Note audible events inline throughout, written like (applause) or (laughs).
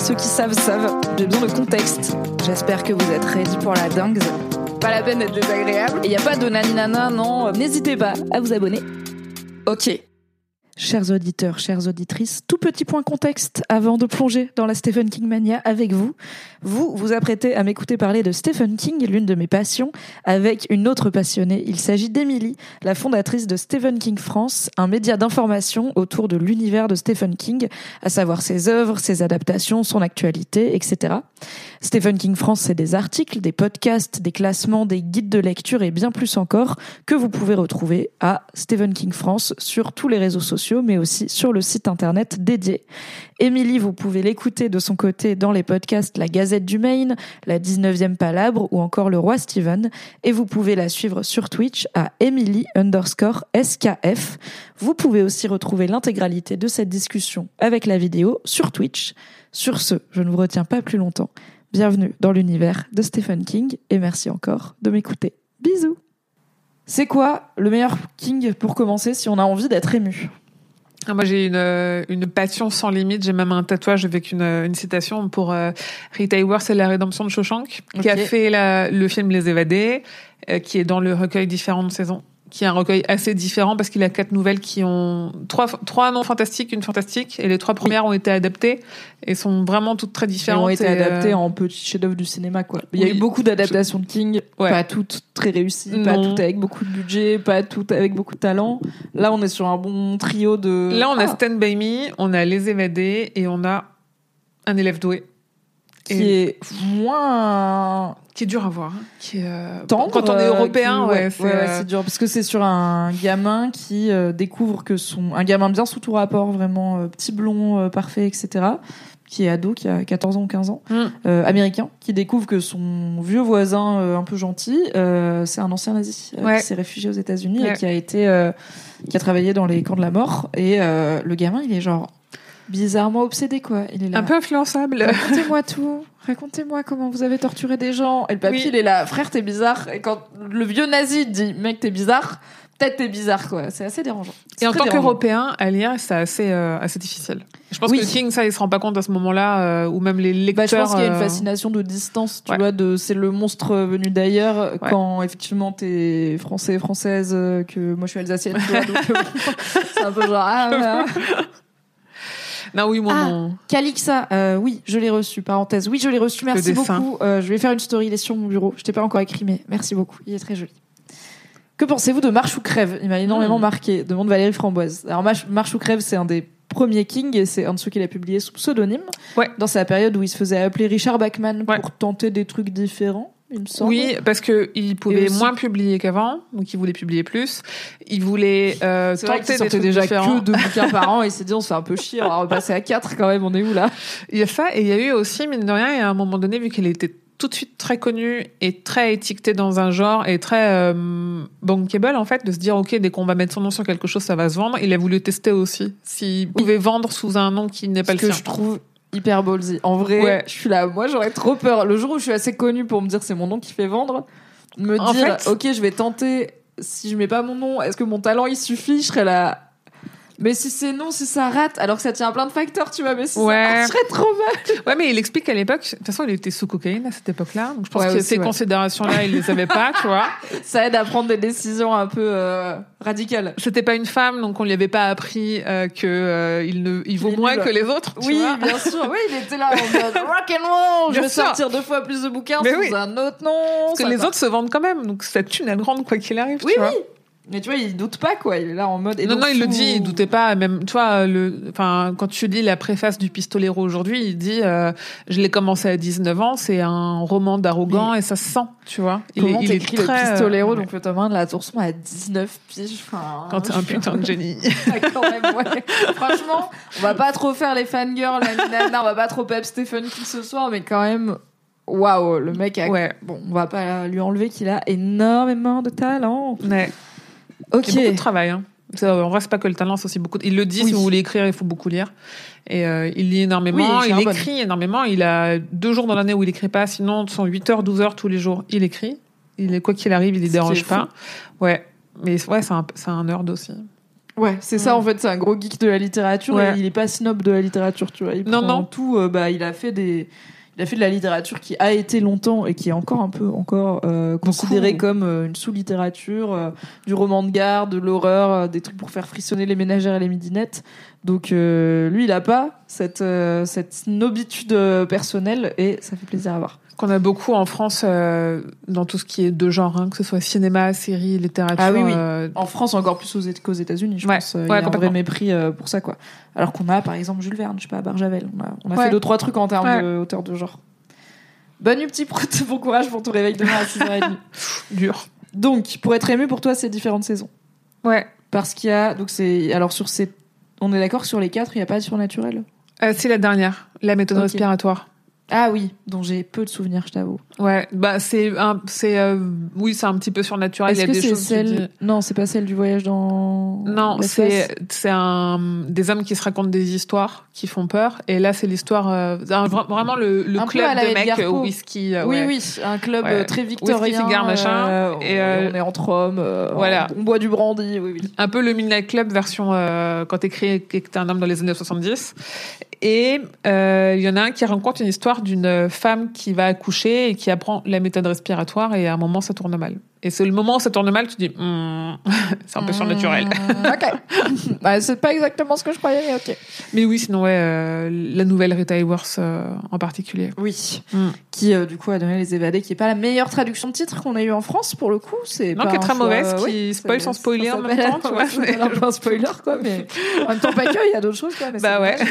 Ceux qui savent savent, j'ai besoin de contexte. J'espère que vous êtes ready pour la dingue. Pas la peine d'être désagréable. Et y a pas de naninana, non. N'hésitez pas à vous abonner. Ok. Chers auditeurs, chères auditrices, tout petit point contexte avant de plonger dans la Stephen King mania avec vous. Vous vous apprêtez à m'écouter parler de Stephen King, l'une de mes passions, avec une autre passionnée. Il s'agit d'Emily, la fondatrice de Stephen King France, un média d'information autour de l'univers de Stephen King, à savoir ses œuvres, ses adaptations, son actualité, etc. Stephen King France, c'est des articles, des podcasts, des classements, des guides de lecture et bien plus encore que vous pouvez retrouver à Stephen King France sur tous les réseaux sociaux, mais aussi sur le site internet dédié. Émilie, vous pouvez l'écouter de son côté dans les podcasts La Gazette du Maine, La 19e Palabre ou encore Le Roi Steven. Et vous pouvez la suivre sur Twitch à Emily underscore SKF. Vous pouvez aussi retrouver l'intégralité de cette discussion avec la vidéo sur Twitch. Sur ce, je ne vous retiens pas plus longtemps. Bienvenue dans l'univers de Stephen King et merci encore de m'écouter. Bisous C'est quoi le meilleur King pour commencer si on a envie d'être ému? Ah, moi, j'ai une, euh, une passion sans limite. J'ai même un tatouage avec une, une citation pour euh, Rita Hayworth et la rédemption de Shawshank, qui a fait la, le film Les Évadés, euh, qui est dans le recueil Différentes saisons, qui est un recueil assez différent parce qu'il a quatre nouvelles qui ont trois, trois non fantastiques, une fantastique, et les trois premières ont été adaptées et sont vraiment toutes très différentes. ont été et, euh, adaptées en petits chefs-d'œuvre du cinéma, quoi. Il y a eu beaucoup d'adaptations de King, Ouais. pas toutes très réussies, pas toutes avec beaucoup de budget, pas toutes avec beaucoup de talent. Là, on est sur un bon trio de. Là, on a Ah, Stand By Me, on a Les Évadés et on a un élève doué. Qui Et- est moins qui est dur à voir. hein, Qui est, euh, tendre. quand on est euh, européen, qui- ouais, c'est, ouais, ouais, c'est dur parce que c'est sur un gamin qui euh, découvre que son un gamin bien sous tout rapport, vraiment euh, petit blond parfait, etc. Qui est ado, qui a 14 ans ou 15 ans, Mm. euh, américain, qui découvre que son vieux voisin euh, un peu gentil, euh, c'est un ancien nazi qui s'est réfugié aux États-Unis et qui a été, euh, qui a travaillé dans les camps de la mort. Et euh, le gamin, il est genre bizarrement obsédé, quoi. Il est là. un peu influençable. Racontez-moi tout. Racontez-moi comment vous avez torturé des gens. Et le papy, Oui. il est là, frère, t'es bizarre. Et quand le vieux nazi dit, mec, t'es bizarre, peut-être t'es bizarre, quoi. C'est assez dérangeant. Et en tant qu'Européen, à lire, c'est assez, euh, assez difficile. Je pense Oui. que King, ça, il se rend pas compte à ce moment-là, euh, ou même les Bah, lecteurs. je pense qu'il y a une euh, fascination de distance, tu ouais. vois, de c'est le monstre venu d'ailleurs. Ouais. Quand effectivement t'es français, française, que moi je suis alsacienne, tu vois, donc (laughs) c'est un peu genre ah, voilà. (laughs) Non, oui, moi, Ah. mon- Calixa, euh, oui, je l'ai reçu. Parenthèse, oui, je l'ai reçu. Merci beaucoup. Euh, je vais faire une story, il est sur mon bureau. Je t'ai pas encore écrit, mais merci beaucoup. Il est très joli. Que pensez-vous de Marche ou crève? Il m'a énormément Hmm. marqué. Demande Valérie Framboise. Alors Marche, Marche ou crève, c'est un des premiers King et c'est un de ceux qu'il a publié sous pseudonyme. Ouais. Dans sa période où il se faisait appeler Richard Bachman Ouais. pour tenter des trucs différents, il me semble. Oui, parce que il pouvait aussi- moins publier qu'avant, donc il voulait publier plus. Il voulait euh, C'est tenter des trucs déjà différents. que deux bouquins (laughs) par an et il s'est dit on se fait un peu chier, on va repasser à quatre quand même, on est où là? Il y a ça, et il y a eu aussi, mine de rien, et à un moment donné, vu qu'elle était tout de suite très connue et très étiquetée dans un genre et très euh, bankable, en fait, de se dire, OK, dès qu'on va mettre son nom sur quelque chose, ça va se vendre. Il a voulu tester aussi s'il pouvait vendre sous un nom qui n'est pas Ce le que sien. je trouve hyper ballsy. En vrai, Ouais. je suis là. Moi, j'aurais trop peur. Le jour où je suis assez connue pour me dire c'est mon nom qui fait vendre, me En dire fait- ok, je vais tenter. Si je mets pas mon nom, est-ce que mon talent il suffit? Je serais là. Mais si c'est non, si ça rate, alors que ça tient à plein de facteurs, tu vois, mais si Ouais. ça marcherait trop mal. Ouais, mais il explique qu'à l'époque, de toute façon, il était sous cocaïne à cette époque-là. Donc je pense Ouais, que aussi, ces ouais. considérations-là, il les avait pas, tu vois. (laughs) Ça aide à prendre des décisions un peu euh, radicales. C'était pas une femme, donc on lui avait pas appris euh, que euh, il ne, il vaut Il moins nul. que les autres. tu Oui, vois. bien sûr. (laughs) Oui, il était là en mode (laughs) rock and roll. Je vais sortir deux fois plus de bouquins Mais sous oui. un autre nom. Parce que les autres se vendent quand même, donc cette thune elle rentre quoi qu'il arrive. Oui, tu vois. Mais tu vois, il doute pas, quoi. Il est là en mode. et non, non, il le dit, il doutait pas. Même, tu vois, le, enfin, quand tu lis la préface du Pistolero aujourd'hui, il dit, euh, je l'ai commencé à 19 ans, c'est un roman d'arrogant et ça se sent, tu vois. Il Comment est, il est très, le pistolero, euh, donc le tome 1 de la tour sombre à 19 piges. Enfin, quand t'es un putain de génie. Ouais, (laughs) quand même, ouais. Franchement, on va pas trop faire les fangirls, la nana, on va pas trop pep Stephen King ce soir, mais quand même, waouh, le mec a. Ouais. Bon, on va pas lui enlever qu'il a énormément de talent. Ouais. Ok. C'est beaucoup de travail. Hein. En vrai, c'est pas que le talent, c'est aussi beaucoup. de- Il le dit, Oui. si vous voulez écrire, il faut beaucoup lire. Et euh, il lit énormément, Oui, il écrit énormément. Il a deux jours dans l'année où il écrit pas, sinon, sont 8 heures, 12 heures tous les jours. Il écrit. Il est, quoi qu'il arrive, il est dérange fou. pas. Ouais. Mais ouais, c'est un, un nerd aussi. Ouais, c'est ça en fait, c'est un gros geek de la littérature Ouais. et il est pas snob de la littérature, tu vois. Il Non, prend non. tout, euh, bah il a fait des il a fait de la littérature qui a été longtemps et qui est encore un peu encore euh, considérée comme euh, une sous-littérature, euh, du roman de gare, de l'horreur, des trucs pour faire frissonner les ménagères et les midinettes. Donc lui, il a pas cette cette snobitude euh, personnelle et ça fait plaisir à voir. Qu'on a beaucoup en France euh, dans tout ce qui est de genre, hein, que ce soit cinéma, série, littérature. Ah oui, oui. euh, En France, encore plus aux, qu'aux États-Unis, je Ouais, pense. euh, Il ouais, y a un vrai mépris pour ça, quoi. Alors qu'on a, par exemple, Jules Verne, je sais pas, à Barjavel. On a, on a Ouais. fait deux, trois trucs en termes de hauteur de genre. Bonne nuit, petit prout. (laughs) Bon courage pour ton réveil demain à 6h30. dur. donc, pour être ému pour toi, c'est différentes saisons. Ouais. Parce qu'il y a, donc c'est, alors sur ces, on est d'accord sur les quatre, il n'y a pas de surnaturel? Euh, c'est la dernière, la méthode respiratoire. Ah oui, dont j'ai peu de souvenirs, je t'avoue. Ouais, bah c'est un, c'est euh, oui, c'est un petit peu surnaturel. Il y Est-ce a que des c'est choses. celle, non, c'est pas celle du voyage dans Non, l'espace c'est c'est un des hommes qui se racontent des histoires qui font peur. Et là, c'est l'histoire euh, un- vraiment le, le Un club de mecs au Poe. whisky. euh, Oui, ouais. oui, un club Ouais. euh, très victorien. Whisky, cigare, machin. euh, Et, euh, on est entre hommes. euh, voilà. On boit du brandy. Oui, oui. Un peu le Midnight Club version euh, quand t'écris que t'es un homme dans les années 70. Et euh, il y en a un qui rencontre une histoire d'une femme qui va accoucher et qui apprend la méthode respiratoire et à un moment ça tourne mal. Et c'est le moment où ça tourne mal, tu dis Hmm, (laughs) c'est un peu surnaturel. Mmh, ok. (laughs) bah, c'est pas exactement ce que je croyais, mais ok. Mais oui, sinon ouais, euh, la nouvelle Rita Hayworth euh, en particulier. Oui. Mm. Qui, euh, du coup, a donné Les Évadés, qui est pas la meilleure traduction de titre qu'on a eu en France, pour le coup. C'est Non, pas qui est très choix, mauvaise, euh, qui oui, spoil c'est- sans spoiler en même temps, tu vois. (laughs) s'appelle un peu un spoiler, quoi, mais en même temps, pas que, il y a d'autres choses, quoi. mais Bah c'est ouais.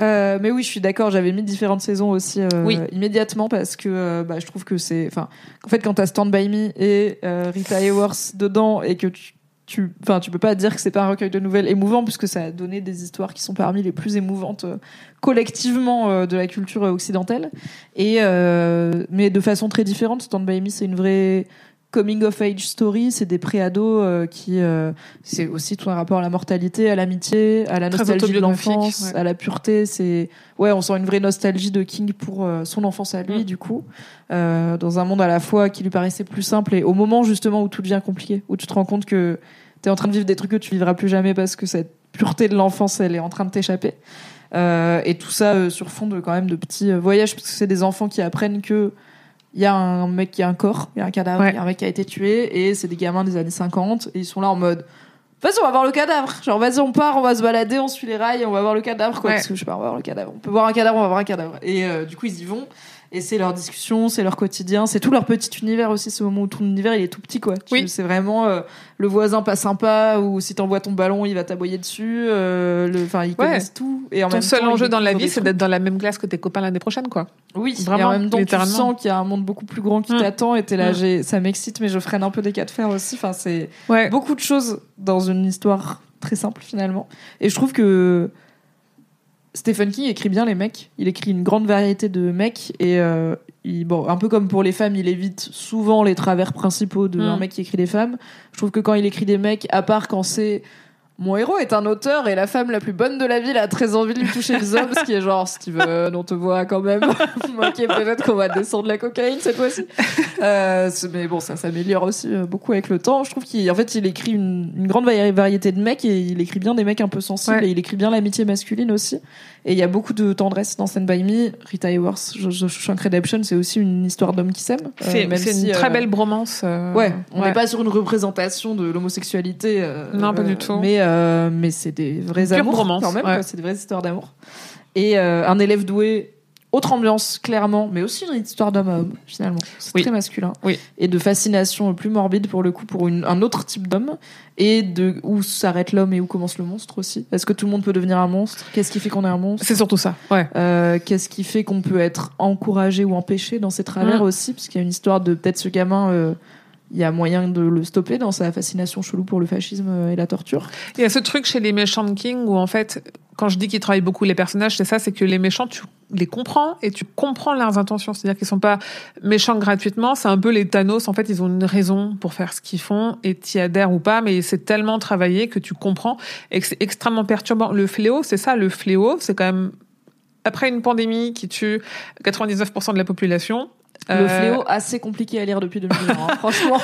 Euh, mais oui, je suis d'accord. J'avais mis différentes saisons aussi euh, Oui. immédiatement parce que euh, bah, je trouve que c'est, enfin, en fait, quand t'as Stand by Me et euh, Rita Hayworth dedans et que tu, tu, enfin, tu peux pas dire que c'est pas un recueil de nouvelles émouvant puisque ça a donné des histoires qui sont parmi les plus émouvantes euh, collectivement euh, de la culture occidentale. Et euh, mais de façon très différente. Stand by Me, c'est une vraie coming of age story, c'est des préados euh, qui euh, c'est aussi tout un rapport à la mortalité, à l'amitié, à la Très nostalgie de l'enfance, ouais. à la pureté, c'est ouais, on sent une vraie nostalgie de King pour euh, son enfance à lui Mm. du coup, euh, dans un monde à la fois qui lui paraissait plus simple et au moment justement où tout devient compliqué, où tu te rends compte que tu es en train de vivre des trucs que tu vivras plus jamais parce que cette pureté de l'enfance, elle est en train de t'échapper. Euh, et tout ça sur fond de quand même de petits voyages parce que c'est des enfants qui apprennent que il y a un mec qui a un corps, il y a un cadavre, il Ouais. y a un mec qui a été tué et c'est des gamins des années 50 et ils sont là en mode Vas-y, on va voir le cadavre. Genre, vas-y, on part, on va se balader, on suit les rails, on va voir le cadavre, quoi. Ouais. Parce que je sais pas, on va voir le cadavre. On peut voir un cadavre, on va voir un cadavre. Et euh, du coup, ils y vont. Et c'est leur discussion, c'est leur quotidien, c'est tout leur petit univers aussi, ce moment où ton univers il est tout petit quoi. Oui. C'est vraiment euh, le voisin pas sympa ou si t'envoies ton ballon il va t'aboyer dessus. euh, le, enfin ils connaissent tout. Et en Ton même seul temps, enjeu dans la vie, c'est d'être dans la même classe que tes copains l'année prochaine, quoi. Oui, Vraiment, et en même temps, tu sens qu'il y a un monde beaucoup plus grand qui Mm. t'attend et t'es là, Mm. j'ai- ça m'excite, mais je freine un peu des cas de fer aussi. Enfin, c'est Ouais. beaucoup de choses dans une histoire très simple finalement. Et je trouve que Stephen King écrit bien les mecs. Il écrit une grande variété de mecs et euh, il, bon, un peu comme pour les femmes, il évite souvent les travers principaux de Mm. un mec qui écrit des femmes. Je trouve que quand il écrit des mecs, à part quand c'est mon héros est un auteur et la femme la plus bonne de la ville a très envie de lui toucher les hommes, ce qui est genre Steven, on te voit quand même. (laughs) ok, peut-être qu'on va descendre la cocaïne cette fois-ci. Euh, mais bon, ça s'améliore aussi euh, beaucoup avec le temps. Je trouve qu'en fait, il écrit une, une grande vari- variété de mecs et il écrit bien des mecs un peu sensibles Ouais. et il écrit bien l'amitié masculine aussi. Et il y a beaucoup de tendresse dans Stand By Me. Rita Hayworth, Shawshank Redemption, c'est aussi une histoire d'homme qui s'aime. Euh, C'est si, une très euh, belle bromance. Ouais, on n'est ouais. pas sur une représentation de l'homosexualité. Non, pas du tout. Mais, euh, mais c'est des vrais Pure amours bromance, quand même, ouais. quoi, c'est des vraies histoires d'amour. Et euh, un élève doué, autre ambiance, clairement, mais aussi une histoire d'homme à homme, finalement. C'est Oui. très masculin. Oui. Et de fascination plus morbide, pour le coup, pour une- un autre type d'homme. Et de où s'arrête l'homme et où commence le monstre aussi. Est-ce que tout le monde peut devenir un monstre? Qu'est-ce qui fait qu'on est un monstre? C'est surtout ça. Ouais. euh, Qu'est-ce qui fait qu'on peut être encouragé ou empêché dans ses travers Mm. aussi? Parce qu'il y a une histoire de peut-être ce gamin, euh, il y a moyen de le stopper dans sa fascination chelou pour le fascisme et la torture. Il y a ce truc chez les méchants de King où en fait, quand je dis qu'ils travaillent beaucoup les personnages, c'est ça, c'est que les méchants, tu les comprends et tu comprends leurs intentions. C'est-à-dire qu'ils sont pas méchants gratuitement. C'est un peu les Thanos. En fait, ils ont une raison pour faire ce qu'ils font et t'y adhères ou pas, mais c'est tellement travaillé que tu comprends et que c'est extrêmement perturbant. Le fléau, c'est ça. Le fléau, c'est quand même après une pandémie qui tue 99% de la population. Le euh, fléau, assez compliqué à lire depuis 2020. hein. (laughs) Franchement,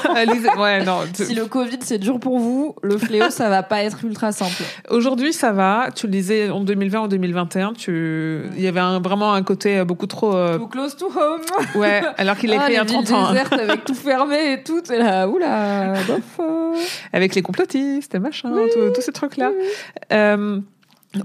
ouais, non. (laughs) si le Covid c'est dur pour vous, le fléau ça va pas être ultra simple. Aujourd'hui, ça va. Tu le disais en 2020 ou 2021. Tu, il y avait un- vraiment un côté euh, beaucoup trop, euh, Too close to home. (laughs) ouais. Alors qu'il a Ah, écrit il y a les villes 30 ans, hein, avec tout fermé et tout. Et là, oula, bof. avec les complotistes et machin, tout- tous ces trucs-là. Euh,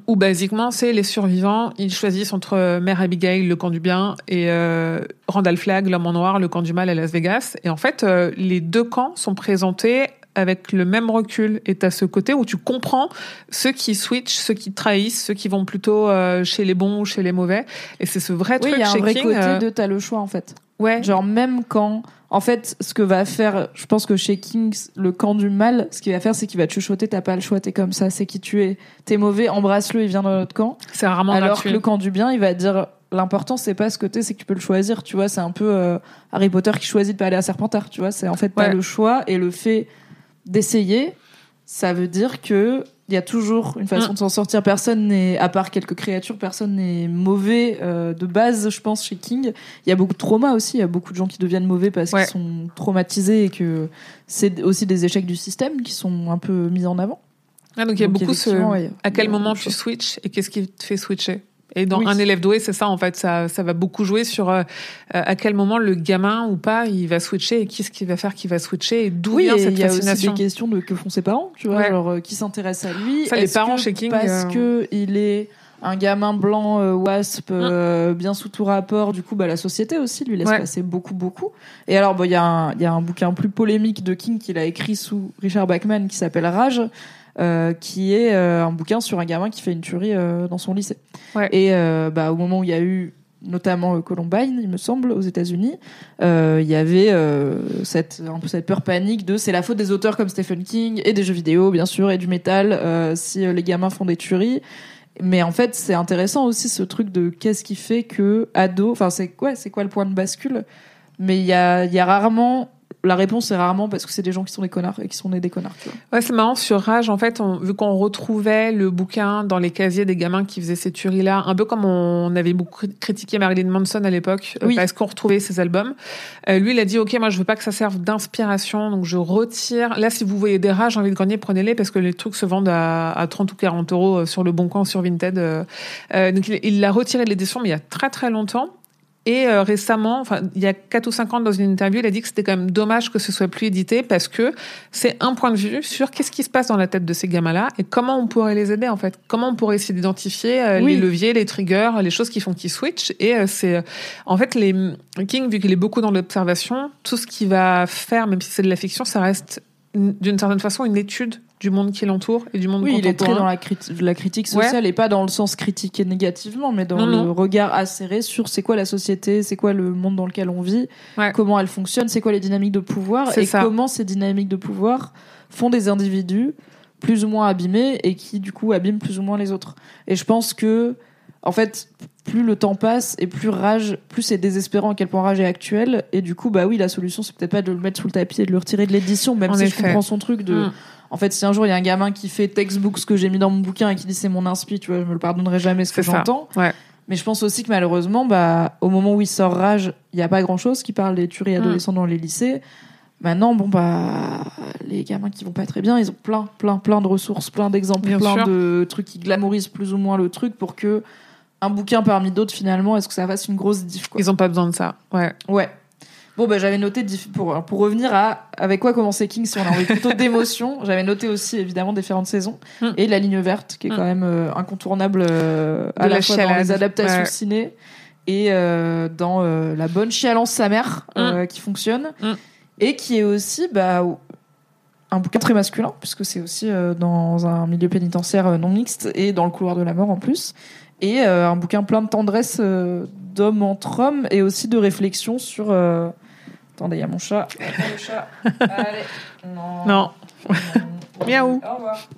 où basiquement, c'est les survivants. Ils choisissent entre euh, Mère Abigail, le camp du bien, et euh, Randall Flagg, l'homme en noir, le camp du mal à Las Vegas. Et en fait, euh, les deux camps sont présentés avec le même recul. Et t'as ce côté où tu comprends ceux qui switchent, ceux qui trahissent, ceux qui vont plutôt euh, chez les bons ou chez les mauvais. Et c'est ce vrai Oui, truc il y a un chez vrai King. côté euh, de t'as le choix en fait. Ouais. Genre même quand, en fait, ce que va faire, je pense que chez Kings, le camp du mal, ce qu'il va faire, c'est qu'il va te chuchoter, t'as pas le choix, t'es comme ça, c'est qui tu es, t'es mauvais, embrasse-le, il vient dans notre camp. C'est rarement Alors que le camp du bien, il va dire, l'important c'est pas ce que t'es, c'est que tu peux le choisir, tu vois, c'est un peu euh, Harry Potter qui choisit de pas aller à Serpentard, tu vois, c'est en fait t'as Ouais. le choix et le fait d'essayer, ça veut dire que il y a toujours une façon Mm. de s'en sortir. Personne n'est, à part quelques créatures, personne n'est mauvais euh, de base, je pense, chez King. Il y a beaucoup de traumas aussi. Il y a beaucoup de gens qui deviennent mauvais parce Ouais. qu'ils sont traumatisés et que c'est aussi des échecs du système qui sont un peu mis en avant. Ah, donc il y a Donc, beaucoup ce. ouais, À quel moment tu switches et qu'est-ce qui te fait switcher? Et dans Oui. un élève doué, c'est ça en fait, ça, ça va beaucoup jouer sur euh, à quel moment le gamin ou pas il va switcher et qu'est-ce qu'il va faire qui va switcher et d'où Oui, vient et cette il y a aussi des questions de que font ses parents, tu vois, Ouais. genre euh, qui s'intéressent à lui. Ça, les parents que chez King, parce euh, que il est un gamin blanc euh, wasp euh, bien sous tout rapport, du coup, bah la société aussi lui laisse Ouais. passer beaucoup, beaucoup. Et alors, il y a un, il y a un bouquin plus polémique de King qu'il a écrit sous Richard Bachman qui s'appelle Rage. Euh, qui est euh, un bouquin sur un gamin qui fait une tuerie euh, dans son lycée. Ouais. Et bah, au moment où il y a eu notamment Columbine, il me semble, aux États-Unis, euh, il y avait euh, cette un peu cette peur panique de c'est la faute des auteurs comme Stephen King et des jeux vidéo bien sûr et du métal euh, si les gamins font des tueries. Mais en fait, c'est intéressant aussi ce truc de qu'est-ce qui fait que ado, enfin c'est quoi, c'est quoi le point de bascule? Mais il y a, il y a rarement la réponse est rarement parce que c'est des gens qui sont des connards et qui sont nés des connards. Tu vois. Ouais, c'est marrant sur Rage en fait, on, vu qu'on retrouvait le bouquin dans les casiers des gamins qui faisaient ces tueries là, un peu comme on avait beaucoup critiqué Marilyn Manson à l'époque euh, Oui. parce qu'on retrouvait ses albums. Euh, lui, il a dit OK, moi je veux pas que ça serve d'inspiration, donc je retire. Là, si vous voyez des Rages, envie de grenier, prenez-les parce que les trucs se vendent à, à 30 ou 40 euros euh, sur le Bon Coin, sur Vinted. euh. Euh, donc il il l'a retiré de l'édition, mais il y a très très longtemps. Et euh, récemment, enfin il y a 4 ou 5 ans dans une interview, il a dit que c'était quand même dommage que ce soit plus édité parce que c'est un point de vue sur qu'est-ce qui se passe dans la tête de ces gamins-là et comment on pourrait les aider en fait. Comment on pourrait essayer d'identifier euh, Oui. les leviers, les triggers, les choses qui font qu'ils switch. Et euh, c'est euh, en fait les King vu qu'il est beaucoup dans l'observation, tout ce qu'il va faire, même si c'est de la fiction, ça reste d'une certaine façon une étude du monde qui l'entoure et du monde Oui, il est très dans la, crit- la critique sociale et pas dans le sens critiqué négativement, mais dans Non, le non. regard acéré sur c'est quoi la société, c'est quoi le monde dans lequel on vit, Ouais. comment elle fonctionne, c'est quoi les dynamiques de pouvoir et ça. comment ces dynamiques de pouvoir font des individus plus ou moins abîmés et qui du coup abîment plus ou moins les autres. Et je pense que en fait, plus le temps passe et plus rage, plus c'est désespérant à quel point rage est actuel. Et du coup, bah oui, la solution c'est peut-être pas de le mettre sous le tapis et de le retirer de l'édition, même En si je comprends son truc de. Mm. En fait, si un jour il y a un gamin qui fait textbook ce que j'ai mis dans mon bouquin et qui dit c'est mon inspi, tu vois, je me le pardonnerai jamais ce que j'entends. Ouais. Mais je pense aussi que malheureusement, bah, au moment où il sort Rage, il n'y a pas grand chose qui parle des tueries adolescents dans les lycées. Maintenant, bon, bah, les gamins qui vont pas très bien, ils ont plein, plein, plein de ressources, plein d'exemples, plein sûr. de trucs qui glamourisent plus ou moins le truc pour que un bouquin parmi d'autres, finalement, est-ce que ça fasse une grosse diff, quoi. Ils ont pas besoin de ça. Ouais. Ouais. Bon, bah, j'avais noté, pour, pour revenir à avec quoi commencer King, si on a envie plutôt d'émotion, (laughs) j'avais noté aussi, évidemment, différentes saisons Mm. et la ligne verte, qui est Mm. quand même euh, incontournable euh, à la, la fois dans les adaptations Ouais. ciné et euh, dans la bonne chialance sa mère, euh, qui fonctionne et qui est aussi, bah, un bouquin très masculin, puisque c'est aussi dans un milieu pénitentiaire non mixte et dans le couloir de la mort en plus. Et euh, un bouquin plein de tendresse euh, d'homme entre hommes et aussi de réflexion sur. euh, Attendez, il y a mon chat. Attends, le chat. (laughs) Allez. Non. Non. Non. Miaou. Au revoir.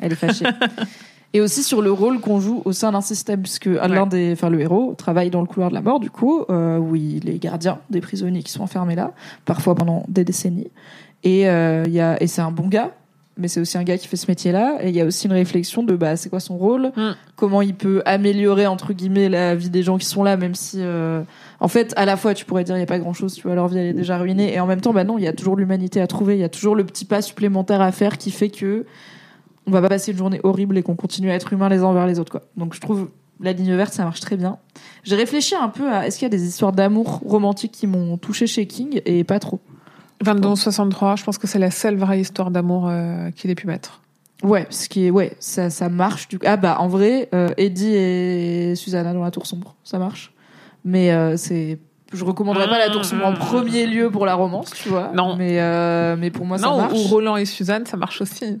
Elle est fâchée. (laughs) Et aussi sur le rôle qu'on joue au sein d'un système, puisque l'un des, enfin le héros travaille dans le couloir de la mort, du coup, euh, où il est gardien des prisonniers qui sont enfermés là, parfois pendant des décennies. Et euh, il y a, et c'est un bon gars, mais c'est aussi un gars qui fait ce métier-là. Et il y a aussi une réflexion de, bah, c'est quoi son rôle, Mm. comment il peut améliorer entre guillemets la vie des gens qui sont là, même si, euh, en fait, à la fois tu pourrais dire il y a pas grand-chose, tu vois, leur vie elle est déjà ruinée, et en même temps, bah non, il y a toujours l'humanité à trouver, il y a toujours le petit pas supplémentaire à faire qui fait que on va pas passer une journée horrible et qu'on continue à être humains les uns envers les autres, quoi. Donc je trouve la ligne verte, ça marche très bien. J'ai réfléchi un peu à est-ce qu'il y a des histoires d'amour romantiques qui m'ont touché chez King? Et pas trop. 22-63, je pense que c'est la seule vraie histoire d'amour euh, qu'il ait pu mettre. Ouais, ce qui est ouais, ça ça marche du Ah bah en vrai, euh, Eddie et Susanna dans la tour sombre, ça marche. Mais euh, c'est je recommanderais pas la tour sombre en premier lieu pour la romance, tu vois. Non. Mais euh, mais pour moi ça non, marche. ou Roland et Suzanne, ça marche aussi.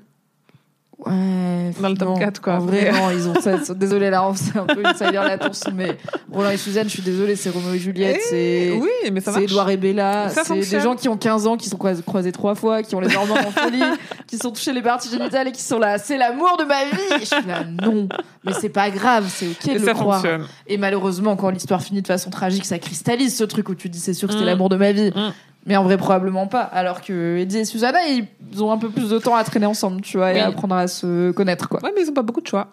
Ouais, Dans le top non. 4, quoi. En vrai, non, ils ont ça. Désolé, là, c'est un peu insider la tourse, mais Roland et Suzanne, je suis désolée, c'est Roméo et Juliette, c'est. Eh Oui, mais ça C'est. Edouard et Bella, c'est des gens qui ont 15 ans, qui sont croisés, trois fois, qui ont les hormones en folie, (laughs) qui sont touchés les parties génitales et qui sont là, c'est l'amour de ma vie. Et je suis là, non, mais c'est pas grave, c'est ok Et de le ça croire. fonctionne. Et malheureusement, quand l'histoire finit de façon tragique, ça cristallise ce truc où tu dis c'est sûr que c'était Mm. l'amour de ma vie. Mm. Mais en vrai, probablement pas. Alors que Eddie et Susanna, ils ont un peu plus de temps à traîner ensemble, tu vois, et à apprendre à se connaître, quoi. Ouais, mais ils ont pas beaucoup de choix.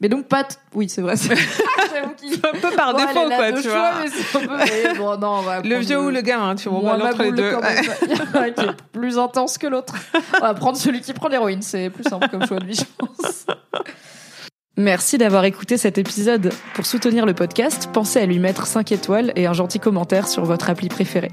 Mais donc, pas. t- Oui, c'est vrai. (laughs) c'est-. Un peu par Bon, défaut, elle est là quoi, de tu choix, vois. mais c'est un peu. mais (laughs) bon, non, on va Le vieux ou le gamin, tu vois, on va entre les deux. quand même. Il y en a un qui est plus intense que l'autre. On va prendre celui qui prend l'héroïne. C'est plus simple comme choix de vie, je pense. Merci d'avoir écouté cet épisode. Pour soutenir le podcast, pensez à lui mettre 5 étoiles et un gentil commentaire sur votre appli préférée.